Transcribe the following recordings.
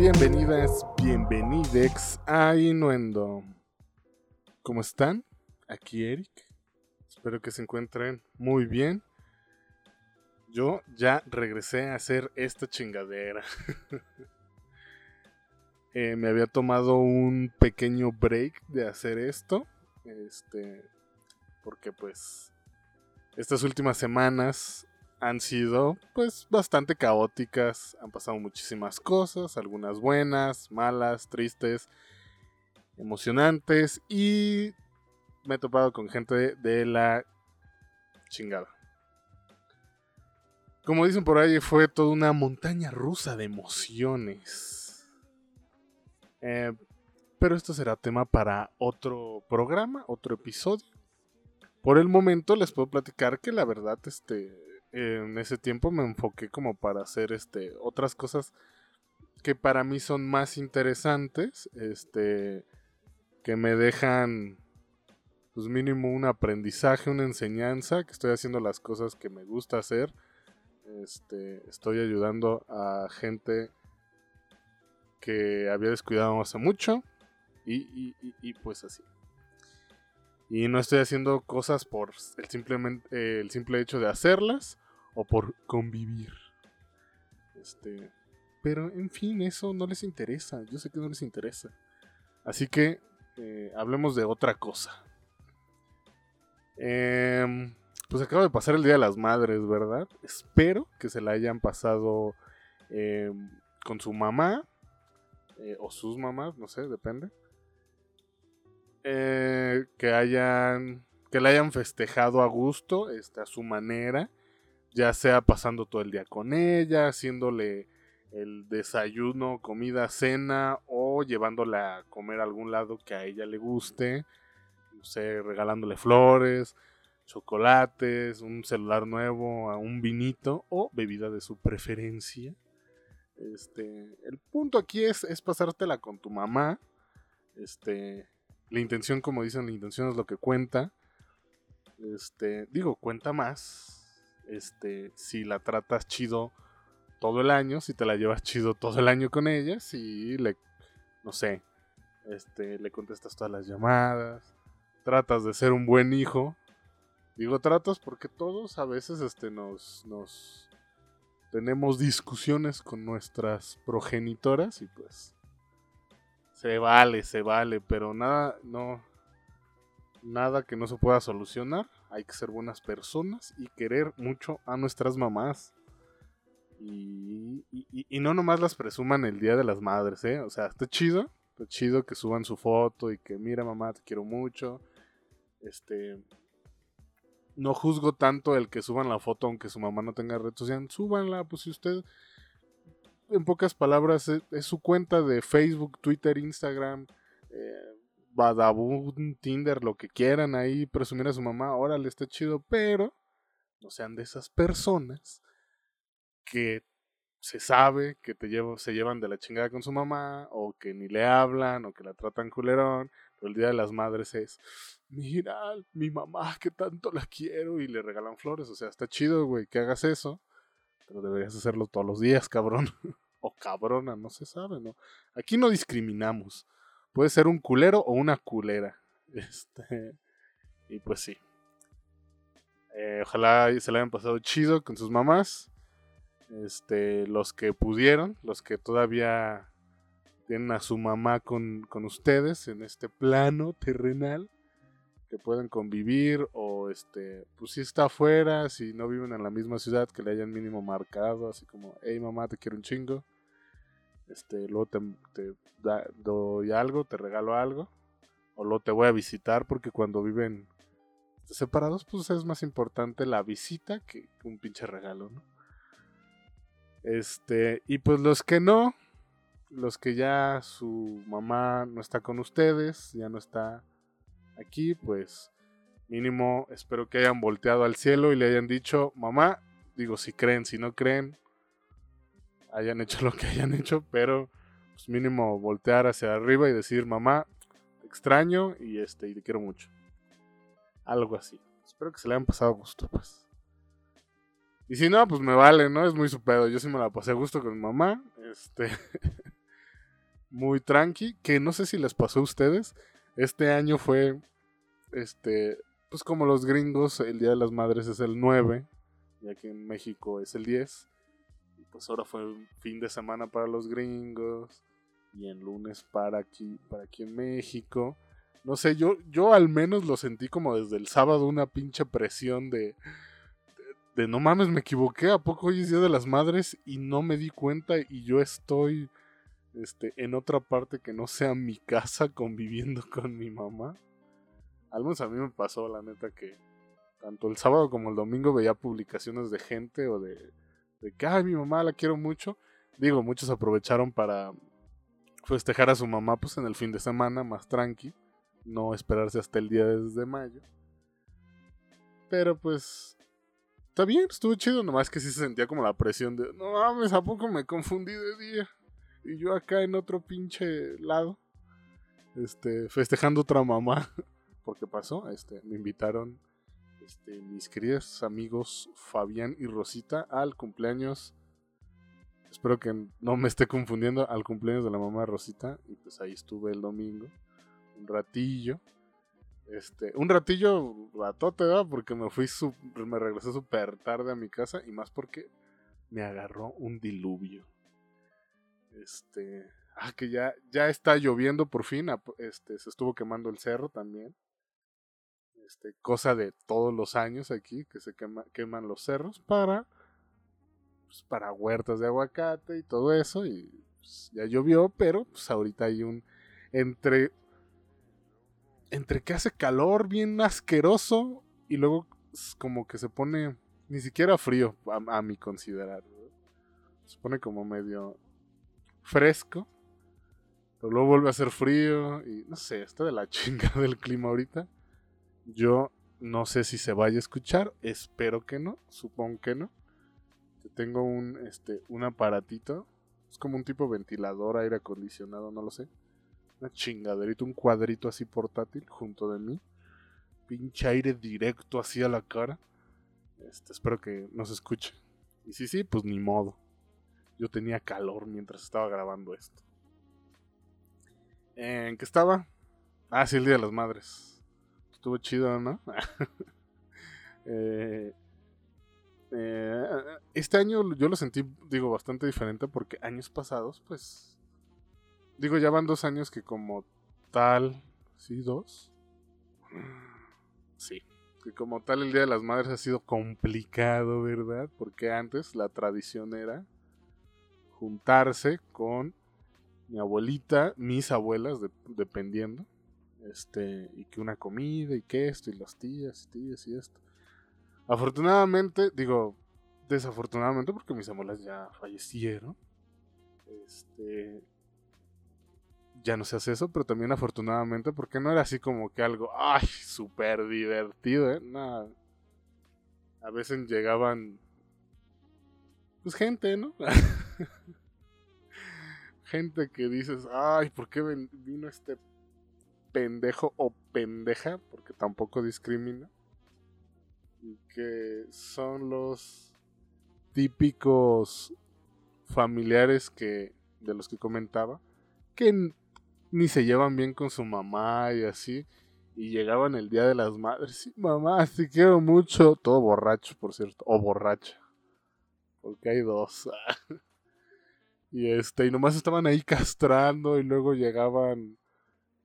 Bienvenidas, bienvenidex a Inuendo. ¿Cómo están? Aquí Eric. Espero que se encuentren muy bien. Yo ya regresé a hacer esta chingadera. Eh, me había tomado un pequeño break de hacer esto. Este. Porque pues. Estas últimas semanas han sido pues bastante caóticas. Han pasado muchísimas cosas. Algunas buenas, malas, tristes, emocionantes. Y me he topado con gente de la chingada. Como dicen por ahí, fue toda una montaña rusa de emociones. Eh, pero esto será tema para otro programa, otro episodio. Por el momento les puedo platicar que la verdad, este, en ese tiempo me enfoqué como para hacer este, otras cosas que para mí son más interesantes, este, que me dejan, pues mínimo un aprendizaje, una enseñanza, que estoy haciendo las cosas que me gusta hacer, este, estoy ayudando a gente que había descuidado hace mucho y, pues así. Y no estoy haciendo cosas por el, simplemente, el simple hecho de hacerlas o por convivir. Este, pero en fin, eso no les interesa. Yo sé que no les interesa. Así que eh, hablemos de otra cosa. Em, pues acaba de pasar el Día de las Madres, ¿verdad? Espero que se la hayan pasado em, con su mamá eh, o sus mamás, no sé, depende. Eh, que hayan que la hayan festejado a gusto, este, a su manera, ya sea pasando todo el día con ella, haciéndole el desayuno, comida, cena o llevándola a comer a algún lado que a ella le guste, no sé, regalándole flores, chocolates, un celular nuevo, un vinito o bebida de su preferencia. Este, el punto aquí es, es pasártela con tu mamá. Este, la intención, como dicen, la intención es lo que cuenta. Este, digo, cuenta más. Este, si la tratas chido todo el año, si te la llevas chido todo el año con ella, si le, no sé, este, le contestas todas las llamadas, tratas de ser un buen hijo. Digo tratas porque todos a veces, este, nos, nos, tenemos discusiones con nuestras progenitoras y pues se vale, se vale, pero nada, no, nada que no se pueda solucionar. Hay que ser buenas personas y querer mucho a nuestras mamás. Y, no nomás las presuman el Día de las Madres, ¿eh? O sea, está chido, está chido que suban su foto y que mira mamá, te quiero mucho. Este, no juzgo tanto el que suban la foto aunque su mamá no tenga red social. Súbanla, pues si usted, en pocas palabras, es, su cuenta de Facebook, Twitter, Instagram, eh, Badabun, Tinder, lo que quieran ahí, presumir a su mamá, órale, está chido, pero no sean de esas personas que se sabe que te se llevan de la chingada con su mamá, o que ni le hablan, o que la tratan culerón, pero el Día de las Madres es, mira, mi mamá que tanto la quiero, y le regalan flores, o sea, está chido, güey, que hagas eso, pero deberías hacerlo todos los días, cabrón, o cabrona, no se sabe, ¿no? Aquí no discriminamos, puede ser un culero o una culera, este, y pues sí. Eh, ojalá se le hayan pasado chido con sus mamás este, los que pudieron, los que todavía tienen a su mamá con, ustedes en este plano terrenal, que pueden convivir o este, pues si está afuera, si no viven en la misma ciudad, que le hayan mínimo marcado, así como, hey mamá, te quiero un chingo. Este, luego te, doy algo, te regalo algo, o luego te voy a visitar porque cuando viven separados, pues es más importante la visita que un pinche regalo, ¿no? Este, y pues los que no, los que ya su mamá no está con ustedes, ya no está aquí, pues mínimo espero que hayan volteado al cielo y le hayan dicho, mamá, digo si creen, si no creen, hayan hecho lo que hayan hecho, pero pues mínimo voltear hacia arriba y decir, mamá, extraño y este, y te quiero mucho. Algo así. Espero que se le hayan pasado gusto, pues. Y si no, pues me vale, ¿no? Es muy su pedo. Yo sí me la pasé a gusto con mamá. Este. muy tranqui. Que no sé si les pasó a ustedes. Este año fue. Este. Pues como los gringos, el Día de las Madres es el 9. Y aquí en México es el 10. Pues ahora fue fin de semana para los gringos. Y en lunes para aquí, para aquí en México. No sé, yo, yo al menos lo sentí como desde el sábado una pinche presión de de no mames, me equivoqué, ¿a poco hoy es Día de las Madres? Y no me di cuenta y yo estoy este, en otra parte que no sea mi casa conviviendo con mi mamá. Al menos a mí me pasó, la neta, que tanto el sábado como el domingo veía publicaciones de gente o de, de que, ay, mi mamá la quiero mucho. Digo, muchos aprovecharon para festejar a su mamá pues en el fin de semana, más tranqui, no esperarse hasta el día de mayo. Pero pues Está bien, estuvo chido, nomás que sí se sentía como la presión de, no mames, ¿a poco me confundí de día? Y yo acá en otro pinche lado, este, festejando otra mamá. Porque pasó, este, me invitaron este, mis queridos amigos Fabián y Rosita al cumpleaños. Espero que no me esté confundiendo al cumpleaños de la mamá Rosita. Y pues ahí estuve el domingo, un ratillo. Este, un ratillo ratote, ¿verdad? Porque me fui, me regresé súper tarde a mi casa y más porque me agarró un diluvio. Este, ah, que ya, ya está lloviendo por fin, este, se estuvo quemando el cerro también. Este, cosa de todos los años aquí, que se queman los cerros para, pues, para huertas de aguacate y todo eso. Y pues, ya llovió, pero pues ahorita hay un, entre entre que hace calor bien asqueroso y luego como que se pone ni siquiera frío a, mi considerar. Se pone como medio fresco. Pero luego vuelve a hacer frío y no sé, está de la chinga del clima ahorita. Yo no sé si se vaya a escuchar, espero que no, supongo que no. Tengo un, este, un aparatito, es como un tipo ventilador, aire acondicionado, no lo sé una chingaderita, un cuadrito así portátil junto de mí. Pinche aire directo así a la cara. Este, espero que no se escuche. Y sí, sí, pues ni modo. Yo tenía calor mientras estaba grabando esto. ¿En qué estaba? Ah, sí, el Día de las Madres. Estuvo chido, ¿no? Eh, eh, este año yo lo sentí, digo, bastante diferente porque años pasados, pues Digo, ya van dos años que como tal... ¿Sí? ¿Dos? Sí. Que como tal el Día de las Madres ha sido complicado, ¿verdad? Porque antes la tradición era juntarse con mi abuelita, mis abuelas, dependiendo. Este, y que una comida y que esto, y las tías, y tías y esto. Afortunadamente, digo, desafortunadamente porque mis abuelas ya fallecieron. Este, ya no se hace eso, pero también afortunadamente, porque no era así como que algo, ay, súper divertido, ¿eh? Nada. A veces llegaban, pues gente, ¿no? gente que dices, ay, ¿por qué vino este pendejo o pendeja? Porque tampoco discrimina. Y que son los típicos familiares que de los que comentaba que ni se llevan bien con su mamá y así. Y llegaban el día de las madres. Mamá, te quiero mucho. Todo borracho, por cierto. O borracha. Porque hay dos. y este, y nomás estaban ahí castrando. Y luego llegaban.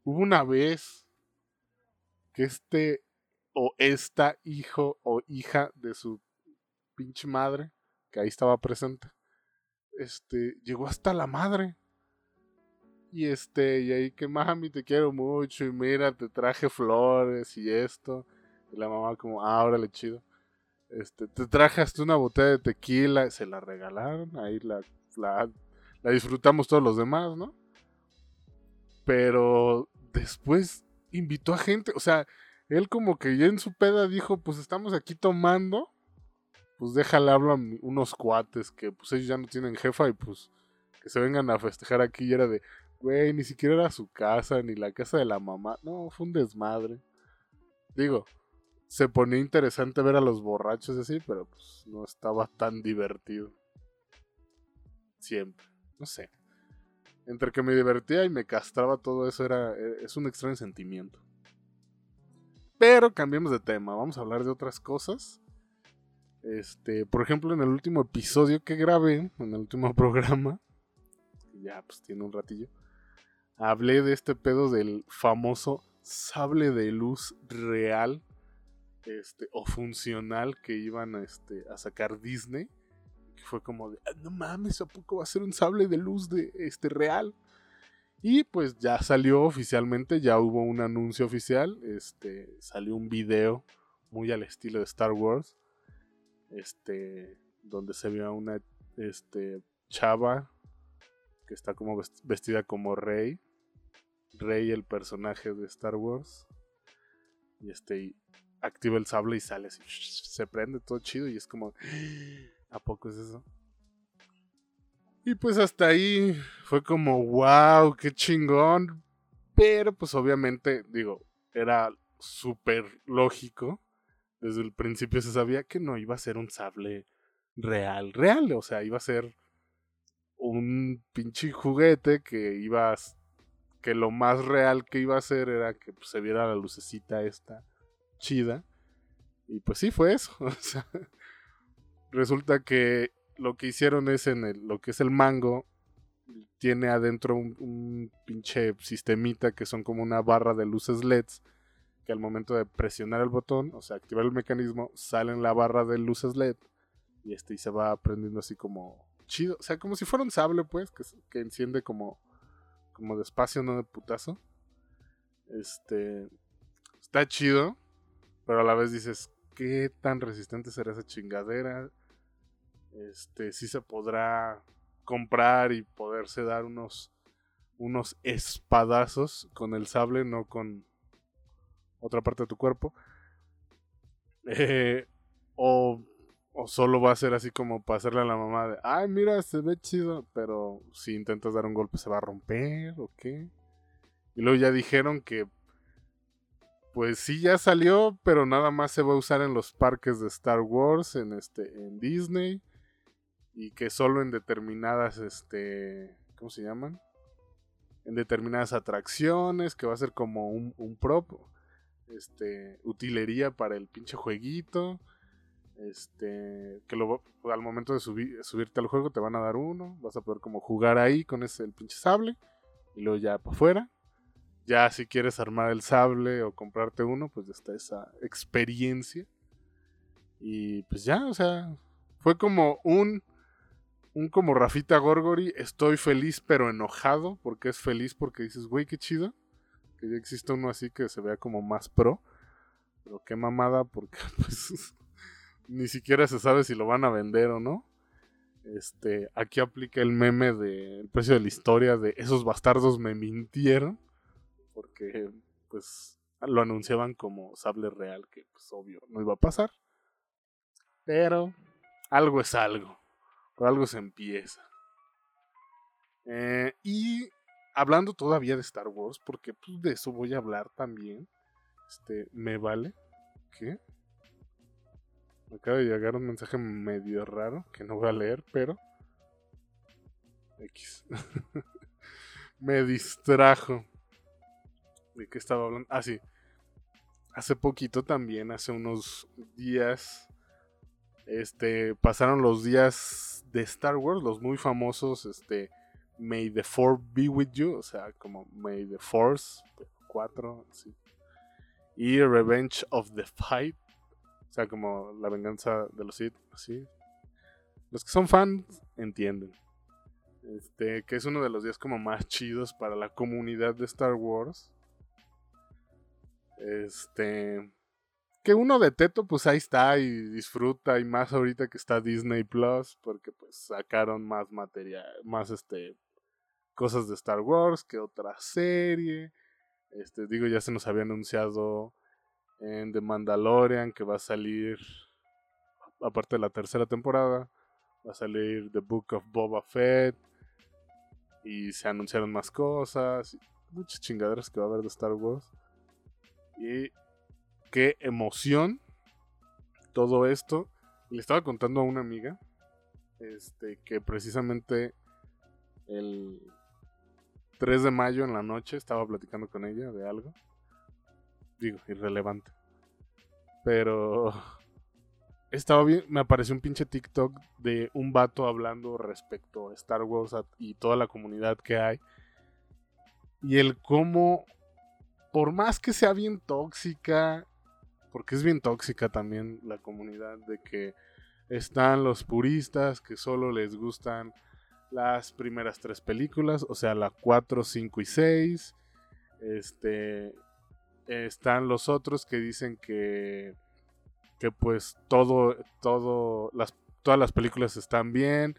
Hubo una vez que este o esta hijo o hija de su pinche madre, que ahí estaba presente, este, llegó hasta la madre y este, y ahí que mami, te quiero mucho, y mira, te traje flores y esto. Y la mamá como, ah, órale, chido. Este, te traje hasta una botella de tequila, se la regalaron, ahí la, la, la disfrutamos todos los demás, ¿no? Pero después invitó a gente, o sea, él como que ya en su peda dijo, pues estamos aquí tomando, pues déjale hablo a unos cuates que pues ellos ya no tienen jefa y pues que se vengan a festejar aquí y era de, Güey, ni siquiera era su casa, ni la casa de la mamá. No, fue un desmadre. Digo, se ponía interesante ver a los borrachos así, pero pues no estaba tan divertido. Siempre, no sé. Entre que me divertía y me castraba todo eso era e, es un extraño sentimiento. Pero cambiemos de tema, vamos a hablar de otras cosas. Este, por ejemplo, en el último episodio que grabé, en el último programa, ya pues tiene un ratillo, hablé de este pedo del famoso sable de luz real este, o funcional que iban este, a sacar Disney. Fue como de, ah, no mames, ¿a poco va a ser un sable de luz de este real? Y pues ya salió oficialmente, ya hubo un anuncio oficial, este, salió un video muy al estilo de Star Wars, este, donde se ve a una este, chava que está como vestida como Rey, Rey el personaje de Star Wars, y este, activa el sable y sale así, se prende todo chido y es como, ¿a poco es eso? Y pues hasta ahí fue como, wow, qué chingón. Pero pues obviamente, digo, era súper lógico. Desde el principio se sabía que no iba a ser un sable real, real. O sea, iba a ser un pinche juguete que iba a, que lo más real que iba a ser era que pues, se viera la lucecita esta chida. Y pues sí fue eso. O sea, resulta que lo que hicieron es en el, lo que es el mango, tiene adentro un, pinche sistemita que son como una barra de luces LEDs que al momento de presionar el botón, o sea, activar el mecanismo, sale en la barra de luces LED y este y se va prendiendo así como chido, o sea, como si fuera un sable pues, que, que enciende como como despacio, no de putazo. Este está chido, pero a la vez dices, ¿qué tan resistente será esa chingadera? Este, sí se podrá comprar y poderse dar unos, unos espadazos con el sable, no con otra parte de tu cuerpo. Eh, o, o, solo va a ser así como para hacerle a la mamá de, ay, mira, se ve chido, pero si intentas dar un golpe se va a romper o qué. Y luego ya dijeron que, pues sí, ya salió, pero nada más se va a usar en los parques de Star Wars, en, este, en Disney y que solo en determinadas, este, ¿cómo se llaman? En determinadas atracciones, que va a ser como un, un prop, este, utilería para el pinche jueguito, este, que lo, al momento de subirte al juego te van a dar uno, vas a poder como jugar ahí con ese el pinche sable y luego ya para afuera. Ya si quieres armar el sable o comprarte uno, pues está esa experiencia. Y pues ya, o sea, fue como un un como Rafita Gorgori, estoy feliz pero enojado, porque es feliz porque dices, güey, qué chido, que ya existe uno así que se vea como más pro, pero qué mamada, porque pues ni siquiera se sabe si lo van a vender o no. Este, aquí aplica el meme del precio de la historia de esos bastardos me mintieron, porque pues lo anunciaban como sable real, que pues obvio no iba a pasar. Pero algo es algo. Por algo se empieza. Eh, y hablando todavía de Star Wars, porque pues, de eso voy a hablar también. Este, me vale. ¿Qué? Me acaba de llegar un mensaje medio raro que no voy a leer, pero. X. me distrajo. ¿De qué estaba hablando? Ah, sí. Hace poquito también, hace unos días, este, pasaron los días de Star Wars, los muy famosos, este, May the Force be with you, o sea, como May the Force 4, Y Revenge of the Fight, o sea, como la venganza de los Sith, así. Los que son fans entienden. Este, que es uno de los días como más chidos para la comunidad de Star Wars. Este, que uno de Teto, pues ahí está y disfruta, y más ahorita que está Disney Plus, porque pues sacaron más material, más este cosas de Star Wars que otra serie. Este, digo, ya se nos había anunciado en The Mandalorian que va a salir, aparte de la tercera temporada, va a salir The Book of Boba Fett. Y se anunciaron más cosas, muchas chingaderas que va a haber de Star Wars. Y qué emoción todo esto. le estaba contando a una amiga. Este, que precisamente el 3 de mayo en la noche estaba platicando con ella de algo. Digo, irrelevante. Pero estaba bien, me apareció un pinche TikTok de un vato hablando respecto a Star Wars y toda la comunidad que hay. Y el cómo, por más que sea bien tóxica, porque es bien tóxica también la comunidad, de que están los puristas que solo les gustan las primeras tres películas, o sea, la 4, 5 y 6. Este, están los otros que dicen que que pues todo, todo, las, todas las películas están bien,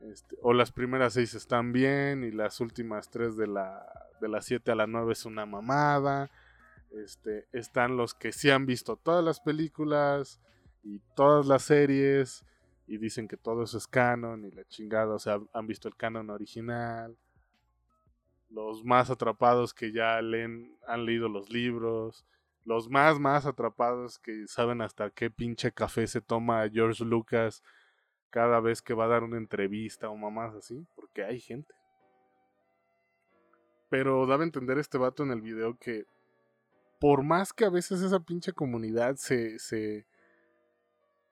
este, o las primeras seis están bien, y las últimas tres de la, de las siete a la nueve es una mamada. Este, están los que sí han visto todas las películas y todas las series y dicen que todo eso es canon y la chingada, o sea, han visto el canon original. Los más atrapados que ya leen, han leído los libros los más, más atrapados que saben hasta qué pinche café se toma George Lucas cada vez que va a dar una entrevista o mamás así, porque hay gente. Pero daba a entender este vato en el video que por más que a veces esa pinche comunidad se, se,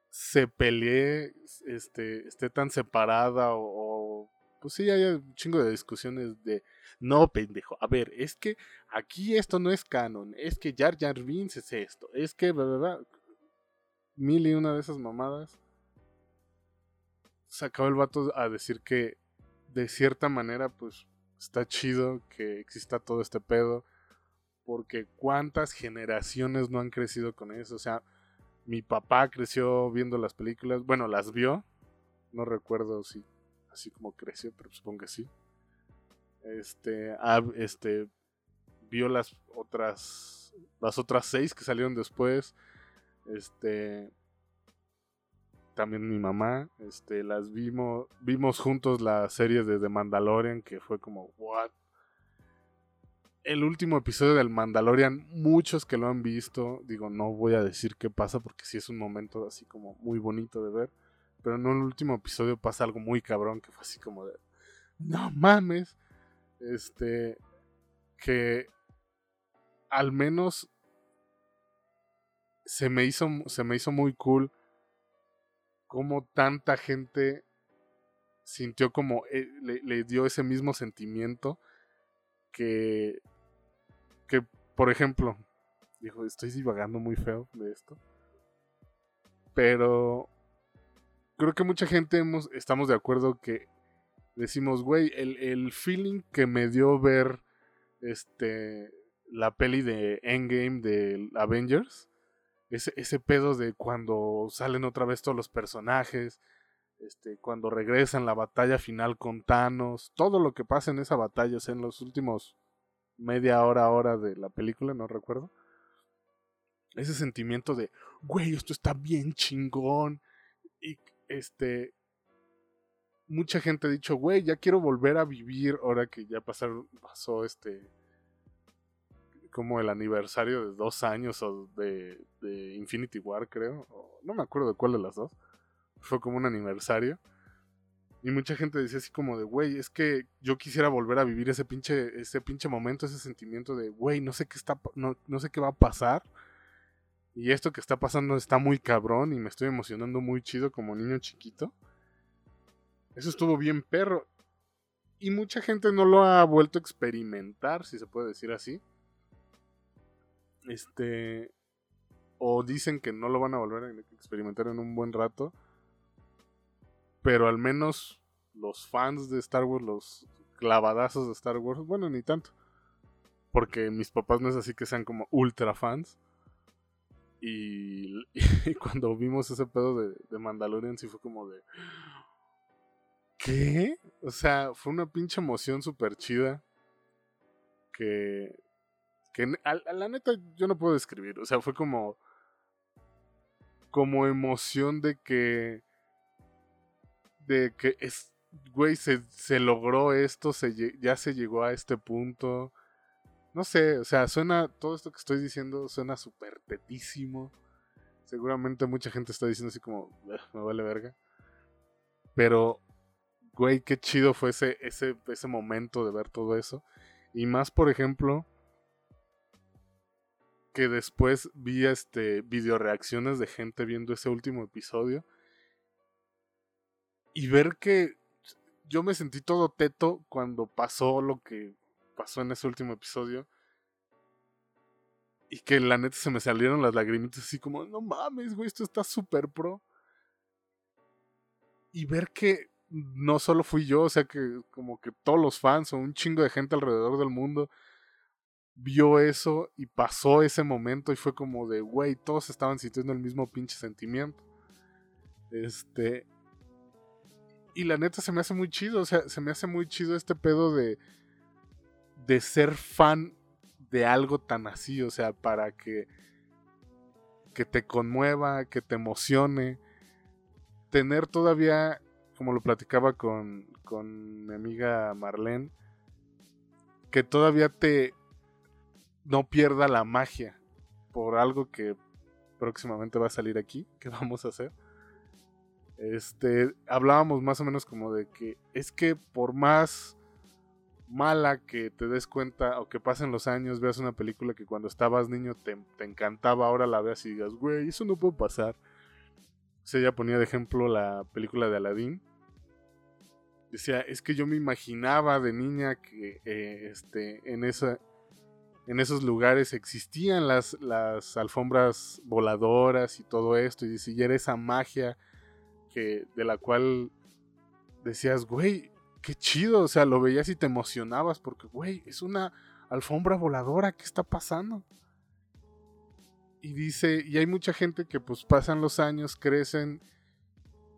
se pelee, este, esté tan separada o pues sí, hay un chingo de discusiones de, no, pendejo, a ver, es que aquí esto no es canon, es que Jar Jar Binks es esto, es que, verdad, mil una de esas mamadas. Sacaba el vato a decir que de cierta manera, pues, está chido que exista todo este pedo, porque cuántas generaciones no han crecido con eso, o sea, mi papá creció viendo las películas, bueno, las vio, no recuerdo si así como creció, pero supongo que sí. Este, este, vio las otras, las otras seis que salieron después. Este, también mi mamá, este, las vimos, vimos juntos la serie de The Mandalorian, que fue como, what? El último episodio del Mandalorian, muchos que lo han visto, digo, no voy a decir qué pasa porque sí es un momento así como muy bonito de ver pero en un último episodio pasa algo muy cabrón que fue así como de, no mames, este, que al menos se me hizo, se me hizo muy cool como tanta gente sintió como eh, le, dio ese mismo sentimiento que que por ejemplo dijo estoy divagando muy feo de esto pero creo que mucha gente estamos de acuerdo que decimos, güey, el, el, feeling que me dio ver este la peli de Endgame de Avengers, ese, ese pedo de cuando salen otra vez todos los personajes, este, cuando regresan la batalla final con Thanos, todo lo que pasa en esa batalla, en los últimos media hora, hora de la película, no recuerdo. Ese sentimiento de, güey, esto está bien chingón. Y este, mucha gente ha dicho, güey, ya quiero volver a vivir ahora que ya pasaron, pasó este, como el aniversario de dos años o de, de Infinity War, creo. no me acuerdo de cuál de las dos. Fue como un aniversario. Y mucha gente decía así como de, güey, es que yo quisiera volver a vivir ese pinche, ese pinche momento, ese sentimiento de, güey, no sé qué está, no, no sé qué va a pasar y esto que está pasando está muy cabrón y me estoy emocionando muy chido como niño chiquito. Eso estuvo bien perro. Y mucha gente no lo ha vuelto a experimentar, si se puede decir así. Este. O dicen que no lo van a volver a experimentar en un buen rato. Pero al menos los fans de Star Wars, los clavadazos de Star Wars, bueno, ni tanto. Porque mis papás no es así que sean como ultra fans. Y, cuando vimos ese pedo de, de, Mandalorian, sí fue como de. ¿Qué? O sea, fue una pinche emoción súper chida. Que. Que a, la neta yo no puedo describir. O sea, fue como. Como emoción de que. De que es. Güey, se, se logró esto, se, ya se llegó a este punto no sé, o sea, suena, todo esto que estoy diciendo suena súper tetísimo. seguramente mucha gente está diciendo así como, me vale verga. Pero, güey, qué chido fue ese, ese, ese momento de ver todo eso. Y más, por ejemplo, que después vi este video reacciones de gente viendo ese último episodio. Y ver que yo me sentí todo teto cuando pasó lo que pasó en ese último episodio. Y que la neta se me salieron las lagrimitas así como, no mames, güey, esto está súper pro. Y ver que no solo fui yo, o sea que como que todos los fans o un chingo de gente alrededor del mundo vio eso y pasó ese momento y fue como de, güey, todos estaban sintiendo el mismo pinche sentimiento. Este... Y la neta se me hace muy chido, o sea, se me hace muy chido este pedo de... de ser fan de algo tan así, o sea, para que... que te conmueva, que te emocione. Tener todavía, como lo platicaba con, con mi amiga Marlene, que todavía te, no pierda la magia por algo que próximamente va a salir aquí, que vamos a hacer. Este, hablábamos más o menos como de que es que por más mala que te des cuenta o que pasen los años, veas una película que cuando estabas niño te, encantaba, ahora la veas y digas, güey, eso no puede pasar. O ella ponía de ejemplo la película de Aladdin. Decía, es que yo me imaginaba de niña que eh, este, en esa, en esos lugares existían las, las alfombras voladoras y todo esto, y dice, y era esa magia de la cual decías, güey, qué chido, o sea, lo veías y te emocionabas porque, güey, es una alfombra voladora, ¿qué está pasando? Y dice, y hay mucha gente que pues pasan los años, crecen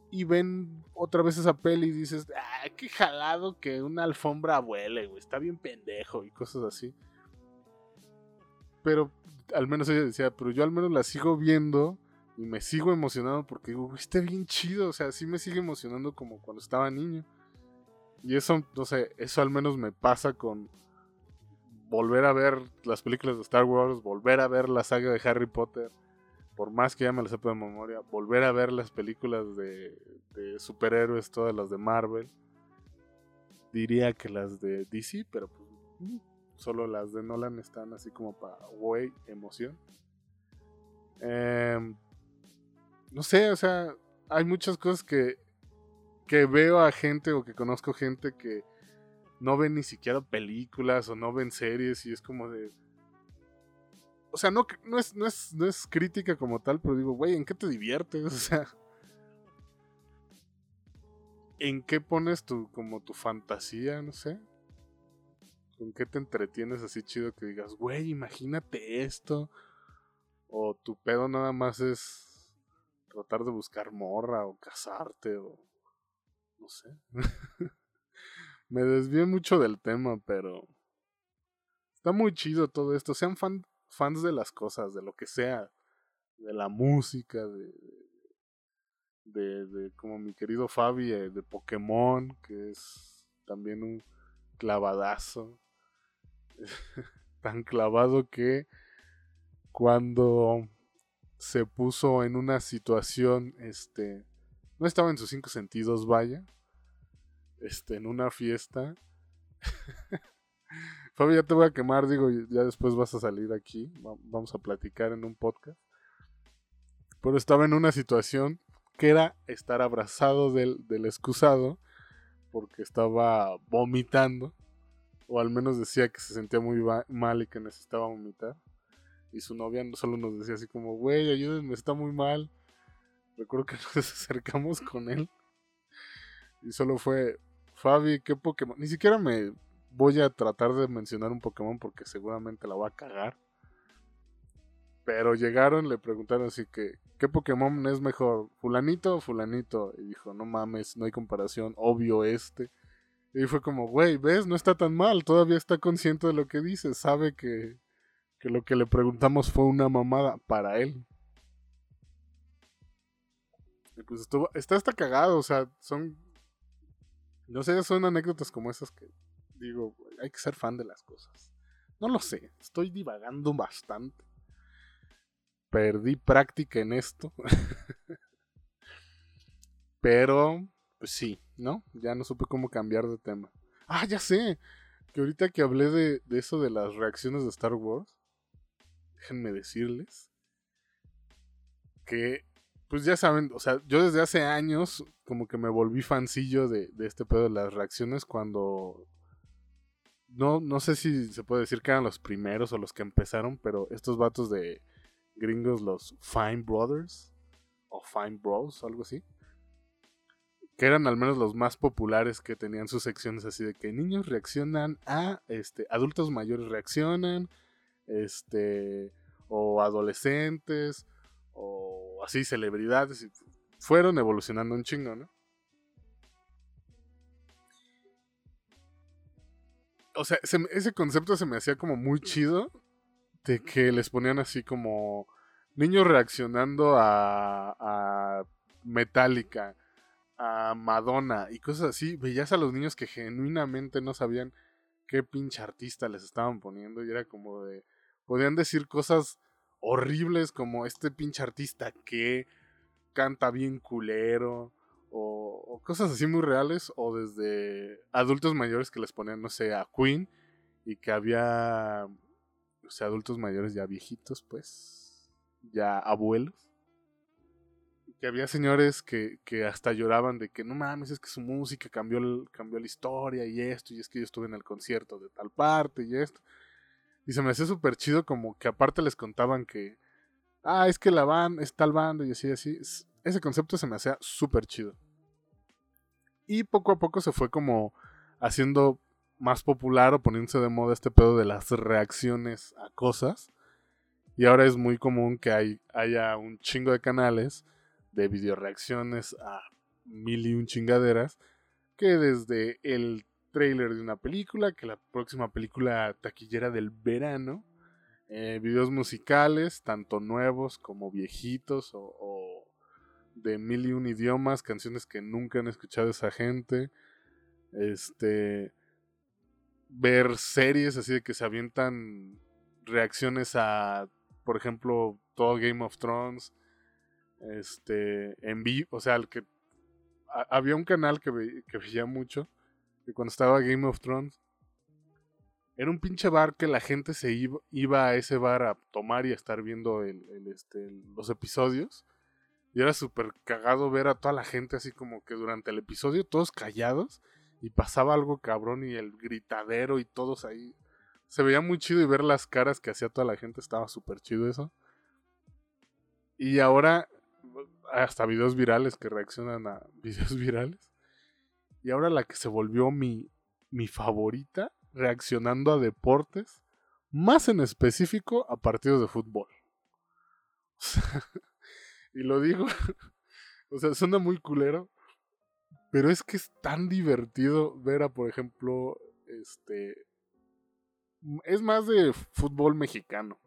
y ven otra vez esa peli y dices, ah, qué jalado que una alfombra vuele, güey, está bien pendejo y cosas así pero al menos ella decía, pero yo al menos la sigo viendo y me sigo emocionando porque digo, está bien chido, o sea, sí me sigue emocionando como cuando estaba niño. Y eso, no sé, eso al menos me pasa con volver a ver las películas de Star Wars, volver a ver la saga de Harry Potter, por más que ya me las sepa de memoria, volver a ver las películas de, de superhéroes, todas las de Marvel. Diría que las de DC, pero pues mm, Solo las de Nolan están así como para, güey, emoción. Em, no sé, o sea, hay muchas cosas que, que veo a gente o que conozco gente que no ven ni siquiera películas o no ven series y es como de... O sea, no, no, es, no, es, no es crítica como tal, pero digo, güey, ¿en qué te diviertes? O sea, ¿en qué pones tu, como tu fantasía? No sé. ¿Con qué te entretienes así chido que digas, güey, imagínate esto? O tu pedo nada más es tratar de buscar morra o casarte o no sé. Me desvié mucho del tema, pero está muy chido todo esto. Sean fans de las cosas, de lo que sea, de la música, de, de, de como mi querido Fabi, eh, de Pokémon, que es también un clavadazo. tan clavado que cuando se puso en una situación, este, no estaba en sus cinco sentidos, vaya, este, en una fiesta. Fabi, ya te voy a quemar, digo, ya después vas a salir aquí, vamos a platicar en un podcast. Pero estaba en una situación que era estar abrazado del, del excusado porque estaba vomitando o al menos decía que se sentía muy mal y que necesitaba vomitar. Y su novia solo nos decía así como, güey, ayúdenme, está muy mal. Recuerdo que nos acercamos con él. Y solo fue, Fabi, ¿qué Pokémon? Ni siquiera me voy a tratar de mencionar un Pokémon porque seguramente la voy a cagar. Pero llegaron, le preguntaron así que, ¿qué Pokémon es mejor? ¿Fulanito o fulanito? Y dijo, no mames, no hay comparación, obvio este. Y fue como, güey, ¿ves? No está tan mal, todavía está consciente de lo que dice, sabe que, que lo que le preguntamos fue una mamada para él. Y pues estuvo, está hasta cagado, o sea, son, no sé, son anécdotas como esas que digo, hay que ser fan de las cosas. No lo sé, estoy divagando bastante. perdí práctica en esto. Pero, pues sí, ¿no? Ya no supe cómo cambiar de tema. Ah, ya sé. Que ahorita que hablé de, de eso de las reacciones de Star Wars, déjenme decirles que, pues ya saben, o sea, yo desde hace años como que me volví fancillo de, de este pedo de las reacciones cuando... No, no sé si se puede decir que eran los primeros o los que empezaron, pero estos vatos de gringos, los Fine Brothers, o Fine Bros, algo así, que eran al menos los más populares que tenían sus secciones así de que niños reaccionan a, este, adultos mayores reaccionan, este, o adolescentes, o así celebridades, fueron evolucionando un chingo, ¿no? O sea, ese concepto se me hacía como muy chido, de que les ponían así como niños reaccionando a, a Metallica, a Madonna y cosas así, veías a los niños que genuinamente no sabían qué pinche artista les estaban poniendo y era como de, podían decir cosas horribles como este pinche artista que canta bien culero o, cosas así muy reales o desde adultos mayores que les ponían, no sé, a Queen y que había, o sea, adultos mayores ya viejitos pues, ya abuelos que había señores que, que, hasta lloraban de que no mames, es que su música cambió, cambió la historia y esto, y es que yo estuve en el concierto de tal parte y esto. Y se me hacía súper chido como que aparte les contaban que, ah, es que la banda, es tal banda y así, así. Ese concepto se me hacía súper chido. Y poco a poco se fue como haciendo más popular o poniéndose de moda este pedo de las reacciones a cosas. Y ahora es muy común que hay, haya un chingo de canales de video reacciones a mil y un chingaderas, que desde el trailer de una película, que la próxima película taquillera del verano, eh, videos musicales, tanto nuevos como viejitos o, de mil y un idiomas, canciones que nunca han escuchado esa gente, este, ver series así de que se avientan reacciones a, por ejemplo, todo Game of Thrones, este, en vivo, o sea, el que había un canal que, que veía mucho, que cuando estaba Game of Thrones, era un pinche bar que la gente se iba, iba a ese bar a tomar y a estar viendo el, este, los episodios. Y era súper cagado ver a toda la gente así como que durante el episodio todos callados y pasaba algo cabrón y el gritadero y todos ahí. Se veía muy chido y ver las caras que hacía toda la gente estaba súper chido eso. Y ahora hasta videos virales que reaccionan a videos virales. Y ahora la que se volvió mi, mi favorita, reaccionando a deportes, más en específico a partidos de fútbol. y lo digo, o sea, suena muy culero, pero es que es tan divertido ver a, por ejemplo, este... Es más de fútbol mexicano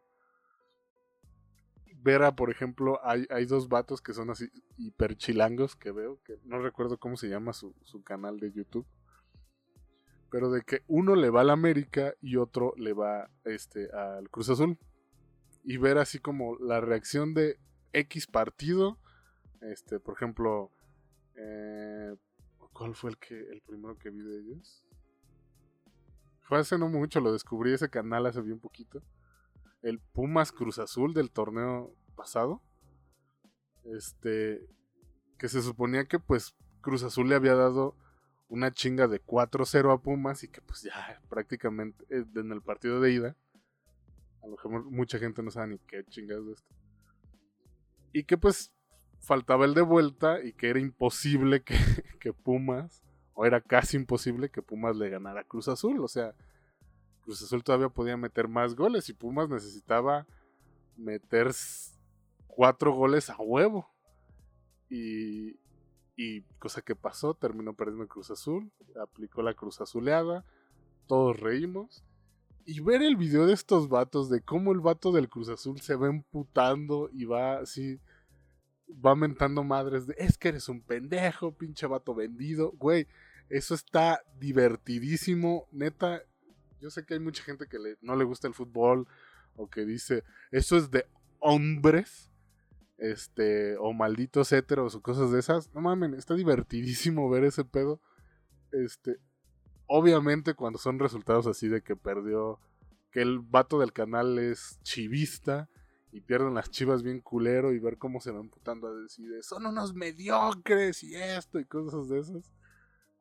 ver a, por ejemplo, hay, hay dos vatos que son así hiper chilangos que veo, que no recuerdo cómo se llama su, su canal de YouTube. Pero de que uno le va al América y otro le va este, al Cruz Azul. Y ver así como la reacción de X partido. Este, por ejemplo, eh, ¿cuál fue el que el primero que vi de ellos? Fue hace no mucho, lo descubrí ese canal hace bien poquito el Pumas Cruz Azul del torneo pasado. Este, que se suponía que pues Cruz Azul le había dado una chinga de 4-0 a Pumas y que pues ya prácticamente eh, en el partido de ida, a lo mejor mucha gente no sabe ni qué chingas de esto. Y que pues faltaba el de vuelta y que era imposible que, que Pumas, o era casi imposible que Pumas le ganara a Cruz Azul, o sea, Cruz Azul todavía podía meter más goles y Pumas necesitaba meter cuatro goles a huevo. Y, cosa que pasó, terminó perdiendo Cruz Azul, aplicó la Cruz Azuleada, todos reímos. Y ver el video de estos vatos, de cómo el vato del Cruz Azul se va emputando y va así, va mentando madres de, es que eres un pendejo, pinche vato vendido, güey. Eso está divertidísimo, neta yo sé que hay mucha gente que no le gusta el fútbol o que dice, eso es de hombres, este, o malditos héteros o cosas de esas. No mames, está divertidísimo ver ese pedo. Este, obviamente cuando son resultados así de que perdió, que el vato del canal es chivista y pierden las chivas bien culero y ver cómo se van putando a decir, son unos mediocres y esto y cosas de esas.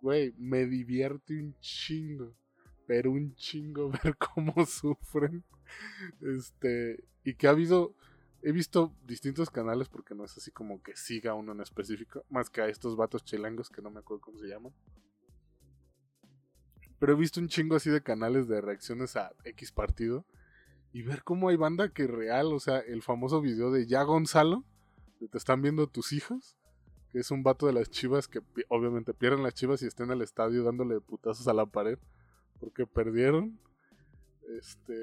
Güey, me divierte un chingo, pero un chingo ver cómo sufren. Este, y que ha habido, he visto distintos canales porque no es así como que siga uno en específico, más que a estos vatos chilangos que no me acuerdo cómo se llaman. Pero he visto un chingo así de canales de reacciones a X partido y ver cómo hay banda que real, o sea, el famoso video de Ya Gonzalo, que te están viendo tus hijos, que es un vato de las chivas que obviamente pierden las chivas y están en el estadio dándole putazos a la pared porque perdieron. Este.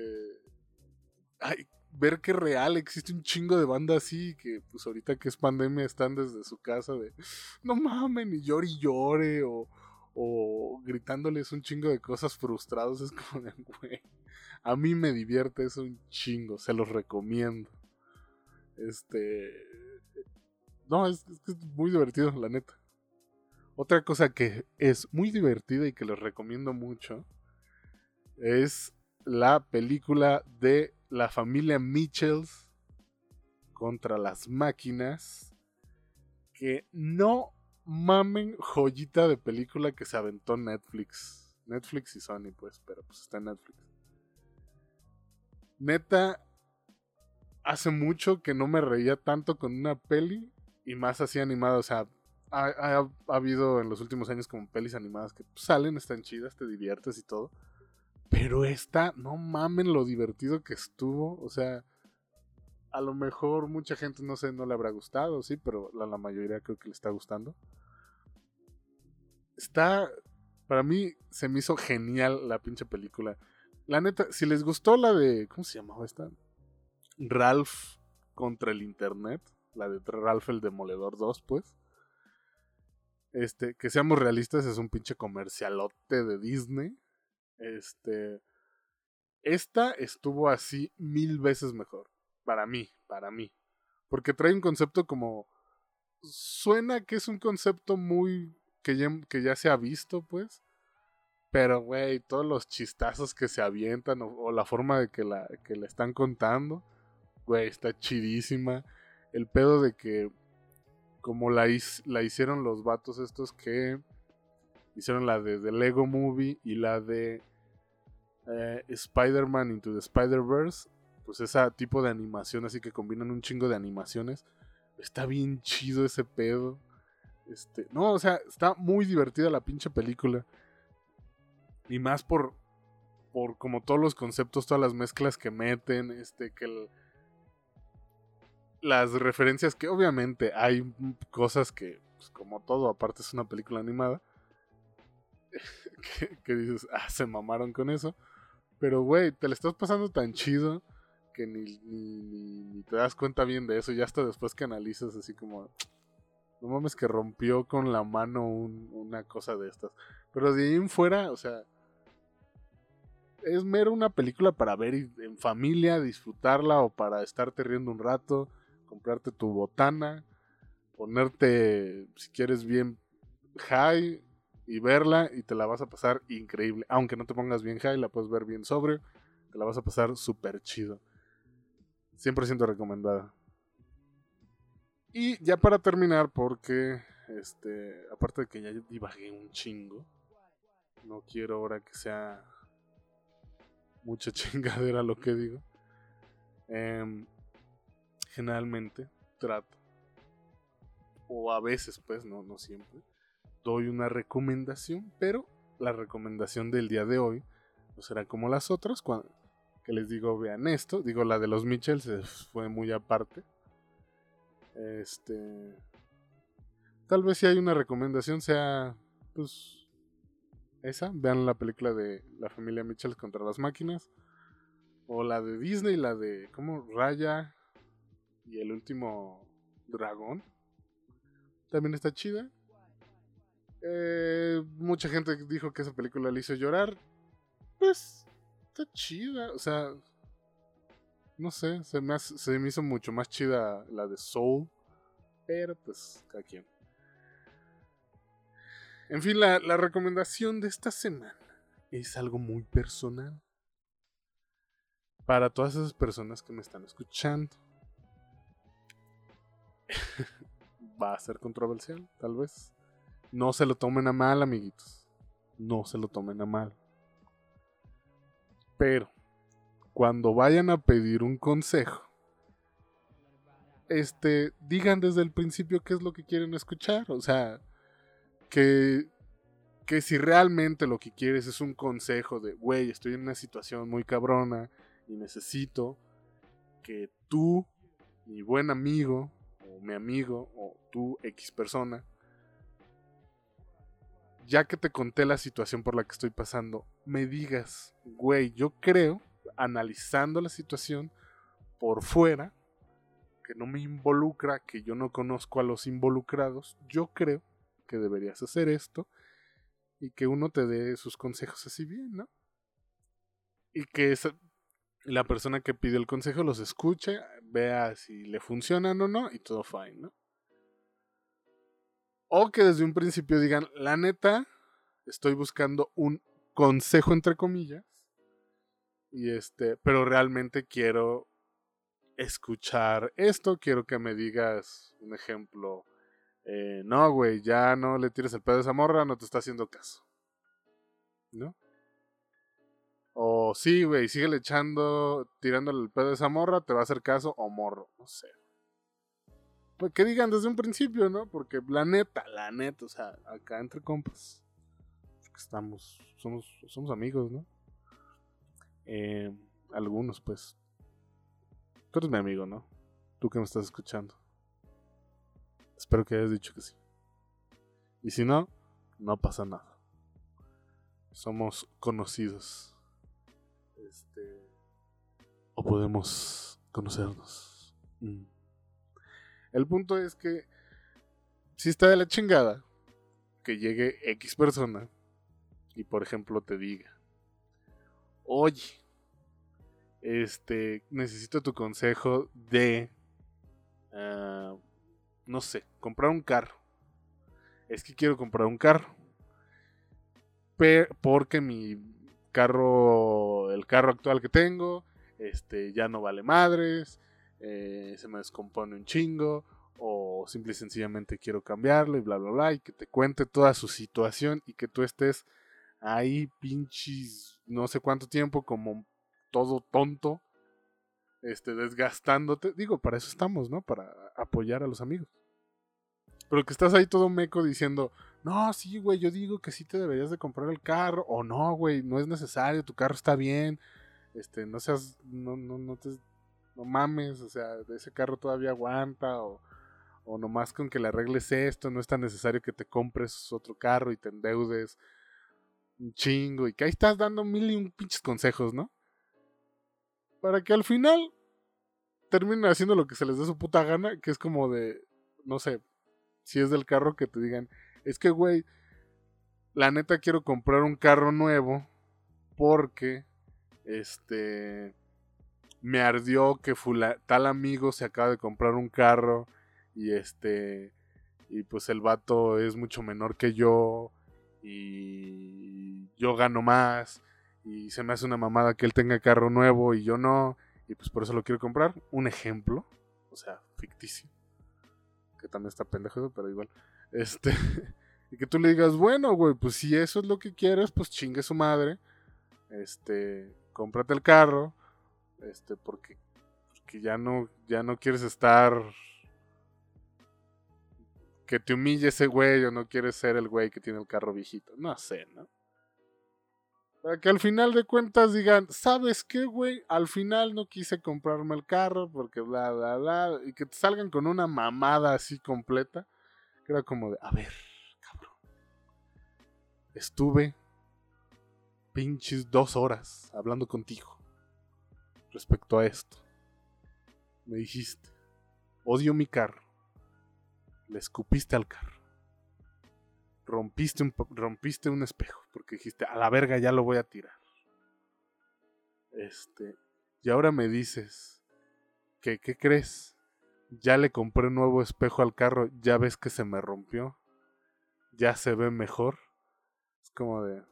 Ay, ver que real existe un chingo de banda así que pues ahorita que es pandemia están desde su casa de no mamen y llore y llore o, o gritándoles un chingo de cosas frustrados es como de güey a mí me divierte eso un chingo, se los recomiendo. Este. No, es, es, muy divertido, la neta. Otra cosa que es muy divertida y que les recomiendo mucho es la película de la familia Mitchells contra las máquinas. Que no mamen joyita de película que se aventó Netflix. Netflix y Sony, pues, pero pues está en Netflix. Neta, hace mucho que no me reía tanto con una peli y más así animada. O sea, ha, habido en los últimos años como pelis animadas que salen, están chidas, te diviertes y todo. Pero esta, no mamen lo divertido que estuvo. O sea, a lo mejor mucha gente, no sé, no le habrá gustado, sí, pero la, la mayoría creo que le está gustando. Está, para mí se me hizo genial la pinche película. La neta, si les gustó la de. ¿Cómo se llamaba esta? Ralph contra el Internet. La de Ralph el Demoledor 2, pues. Este, que seamos realistas, es un pinche comercialote de Disney. Este. Esta estuvo así mil veces mejor. Para mí, para mí. Porque trae un concepto como. Suena que es un concepto muy. que ya, que ya se ha visto, pues pero, güey, todos los chistazos que se avientan o, la forma de que la, que están contando, güey, está chidísima. El pedo de que, como la, la hicieron los vatos estos que hicieron la de The Lego Movie y la de eh, Spider-Man Into the Spider-Verse, pues ese tipo de animación, así que combinan un chingo de animaciones. Está bien chido ese pedo. Este, no, o sea, está muy divertida la pinche película. Y más por, por como todos los conceptos, todas las mezclas que meten, este, que las referencias que obviamente hay cosas que, pues, como todo, aparte es una película animada, que, dices, ah, se mamaron con eso. Pero, güey, te le estás pasando tan chido que ni, ni, te das cuenta bien de eso. Y hasta después que analizas así como, no mames que rompió con la mano una cosa de estas. Pero de ahí en fuera, o sea, es mero una película para ver en familia, disfrutarla o para estarte riendo un rato, comprarte tu botana, ponerte, si quieres, bien high y verla y te la vas a pasar increíble. Aunque no te pongas bien high, la puedes ver bien sobre, te la vas a pasar súper chido. 100% recomendada. Y ya para terminar, porque, este, aparte de que ya divagué un chingo, no quiero ahora que sea mucha chingadera lo que digo. Em, generalmente trato, o a veces pues, no, no siempre, doy una recomendación, pero la recomendación del día de hoy no será como las otras, cuando, que les digo, vean esto, digo, la de los Mitchells fue muy aparte. Este... Tal vez si hay una recomendación sea, pues, esa, vean la película de la familia Mitchell contra las máquinas. O la de Disney, la de, ¿cómo? Raya y el último dragón. También está chida. Eh, mucha gente dijo que esa película le hizo llorar. Pues, está chida. O sea, No sé, se me, hizo mucho más chida la de Soul. Pero pues, cada quien. En fin, la recomendación de esta semana es algo muy personal. Para todas esas personas que me están escuchando. Va a ser controversial, tal vez. No se lo tomen a mal, amiguitos. No se lo tomen a mal. Pero, cuando vayan a pedir un consejo, este, digan desde el principio qué es lo que quieren escuchar. O sea, que, que si realmente lo que quieres es un consejo de, güey, estoy en una situación muy cabrona y necesito que tú, mi buen amigo, o mi amigo, o tú, X persona, ya que te conté la situación por la que estoy pasando, me digas, güey, yo creo, analizando la situación por fuera, que no me involucra, que yo no conozco a los involucrados, yo creo que deberías hacer esto y que uno te dé sus consejos así bien, ¿no? Y que la persona que pide el consejo los escuche, vea si le funcionan o no y todo fine, ¿no? O que desde un principio digan, la neta, estoy buscando un consejo entre comillas. Y este, pero realmente quiero escuchar esto, quiero que me digas un ejemplo. Eh, no, güey, ya no le tires el pedo a esa morra, no te está haciendo caso. ¿No? O sí, güey, sigue le echando, tirándole el pedo a esa morra, te va a hacer caso o morro, no sé. Pues que digan desde un principio, ¿no? Porque la neta, la neta, o sea, acá entre compas, estamos, somos, somos amigos, ¿no? Eh, algunos, pues. Tú eres mi amigo, ¿no? Tú que me estás escuchando. Espero que hayas dicho que sí. Y si no, no pasa nada. Somos conocidos. Este. O podemos conocernos. Mm. El punto es que si está de la chingada que llegue X persona y por ejemplo te diga, oye, este, necesito tu consejo de, uh, no sé, comprar un carro. Es que quiero comprar un carro. porque mi carro, el carro actual que tengo, este, ya no vale madres, eh, se me descompone un chingo, o simple y sencillamente quiero cambiarlo y bla, bla, bla, y que te cuente toda su situación y que tú estés ahí pinches no sé cuánto tiempo como todo tonto, este, desgastándote. Digo, para eso estamos, ¿no? Para apoyar a los amigos. Pero que estás ahí todo meco diciendo, no, sí, güey, yo digo que sí te deberías de comprar el carro, o no, güey, no es necesario, tu carro está bien, este, no seas, no, no, no te, no mames, o sea, ese carro todavía aguanta, o, o nomás con que le arregles esto, no es tan necesario que te compres otro carro y te endeudes un chingo, y que ahí estás dando mil y un pinches consejos, ¿no? Para que al final terminen haciendo lo que se les dé su puta gana, que es como de, no sé, si es del carro que te digan, es que, güey, la neta quiero comprar un carro nuevo porque, este, me ardió que tal amigo se acaba de comprar un carro y este, y pues el vato es mucho menor que yo y yo gano más y se me hace una mamada que él tenga carro nuevo y yo no y pues por eso lo quiero comprar. Un ejemplo, o sea, ficticio, que también está pendejo, pero igual. Este, y que tú le digas, bueno, güey, pues si eso es lo que quieres, pues chingue su madre. Este, cómprate el carro, este, porque, ya no, ya no quieres estar que te humille ese güey o no quieres ser el güey que tiene el carro viejito. No sé, ¿no? Para que al final de cuentas digan, ¿sabes qué, güey? Al final no quise comprarme el carro porque bla, bla, bla. Y que te salgan con una mamada así completa. Que era como de, a ver, cabrón. Estuve pinches dos horas hablando contigo respecto a esto. Me dijiste, odio mi carro le escupiste al carro. Rompiste un, rompiste un espejo porque dijiste, a la verga ya lo voy a tirar. Este, y ahora me dices ¿qué, ¿qué crees? Ya le compré un nuevo espejo al carro, ya ves que se me rompió. Ya se ve mejor. Es como de...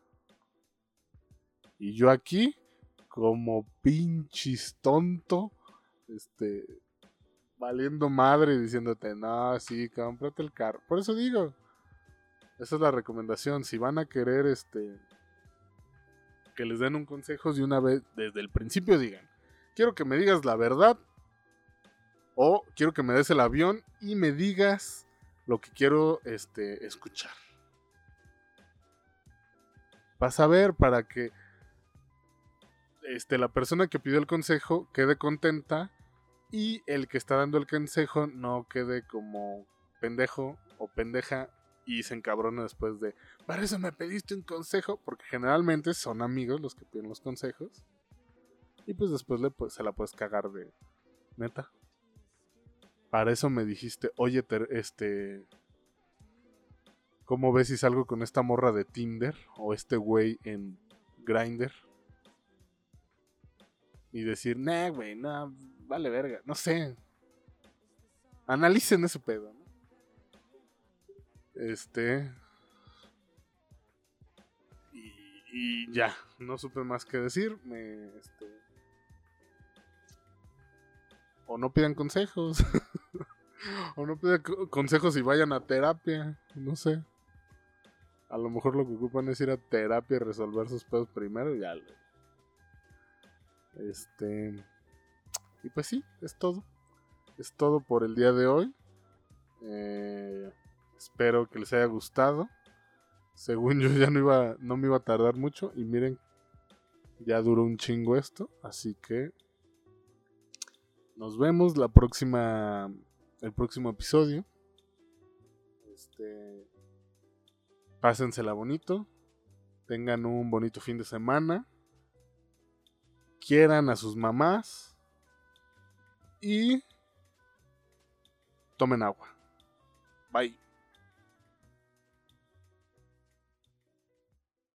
Y yo aquí, como pinches tonto, este, valiendo madre diciéndote, no, sí, cómprate el carro. Por eso digo, esa es la recomendación. Si van a querer, este, que les den un consejo de una vez, desde el principio digan, quiero que me digas la verdad o quiero que me des el avión y me digas lo que quiero este, escuchar. Para saber, para que este, la persona que pidió el consejo quede contenta y el que está dando el consejo no quede como pendejo o pendeja y se encabrona después de, para eso me pediste un consejo, porque generalmente son amigos los que piden los consejos. Y pues después le, pues, se la puedes cagar de neta. Para eso me dijiste, oye, este. ¿Cómo ves si salgo con esta morra de Tinder o este güey en Grinder? Y decir, nah, güey, nah, vale verga. No sé. Analicen ese pedo, ¿no? Este. Y, ya, no supe más que decir. Me, este, o no pidan consejos. o no pidan consejos y vayan a terapia. No sé. A lo mejor lo que ocupan es ir a terapia y resolver sus pedos primero y ya. Este. Y pues sí, es todo. Es todo por el día de hoy. Eh, espero que les haya gustado. Según yo ya no iba, no me iba a tardar mucho. Y miren, ya duró un chingo esto. Así que nos vemos la próxima. El próximo episodio. Este. Pásensela bonito. Tengan un bonito fin de semana. Quieran a sus mamás. Y tomen agua. Bye.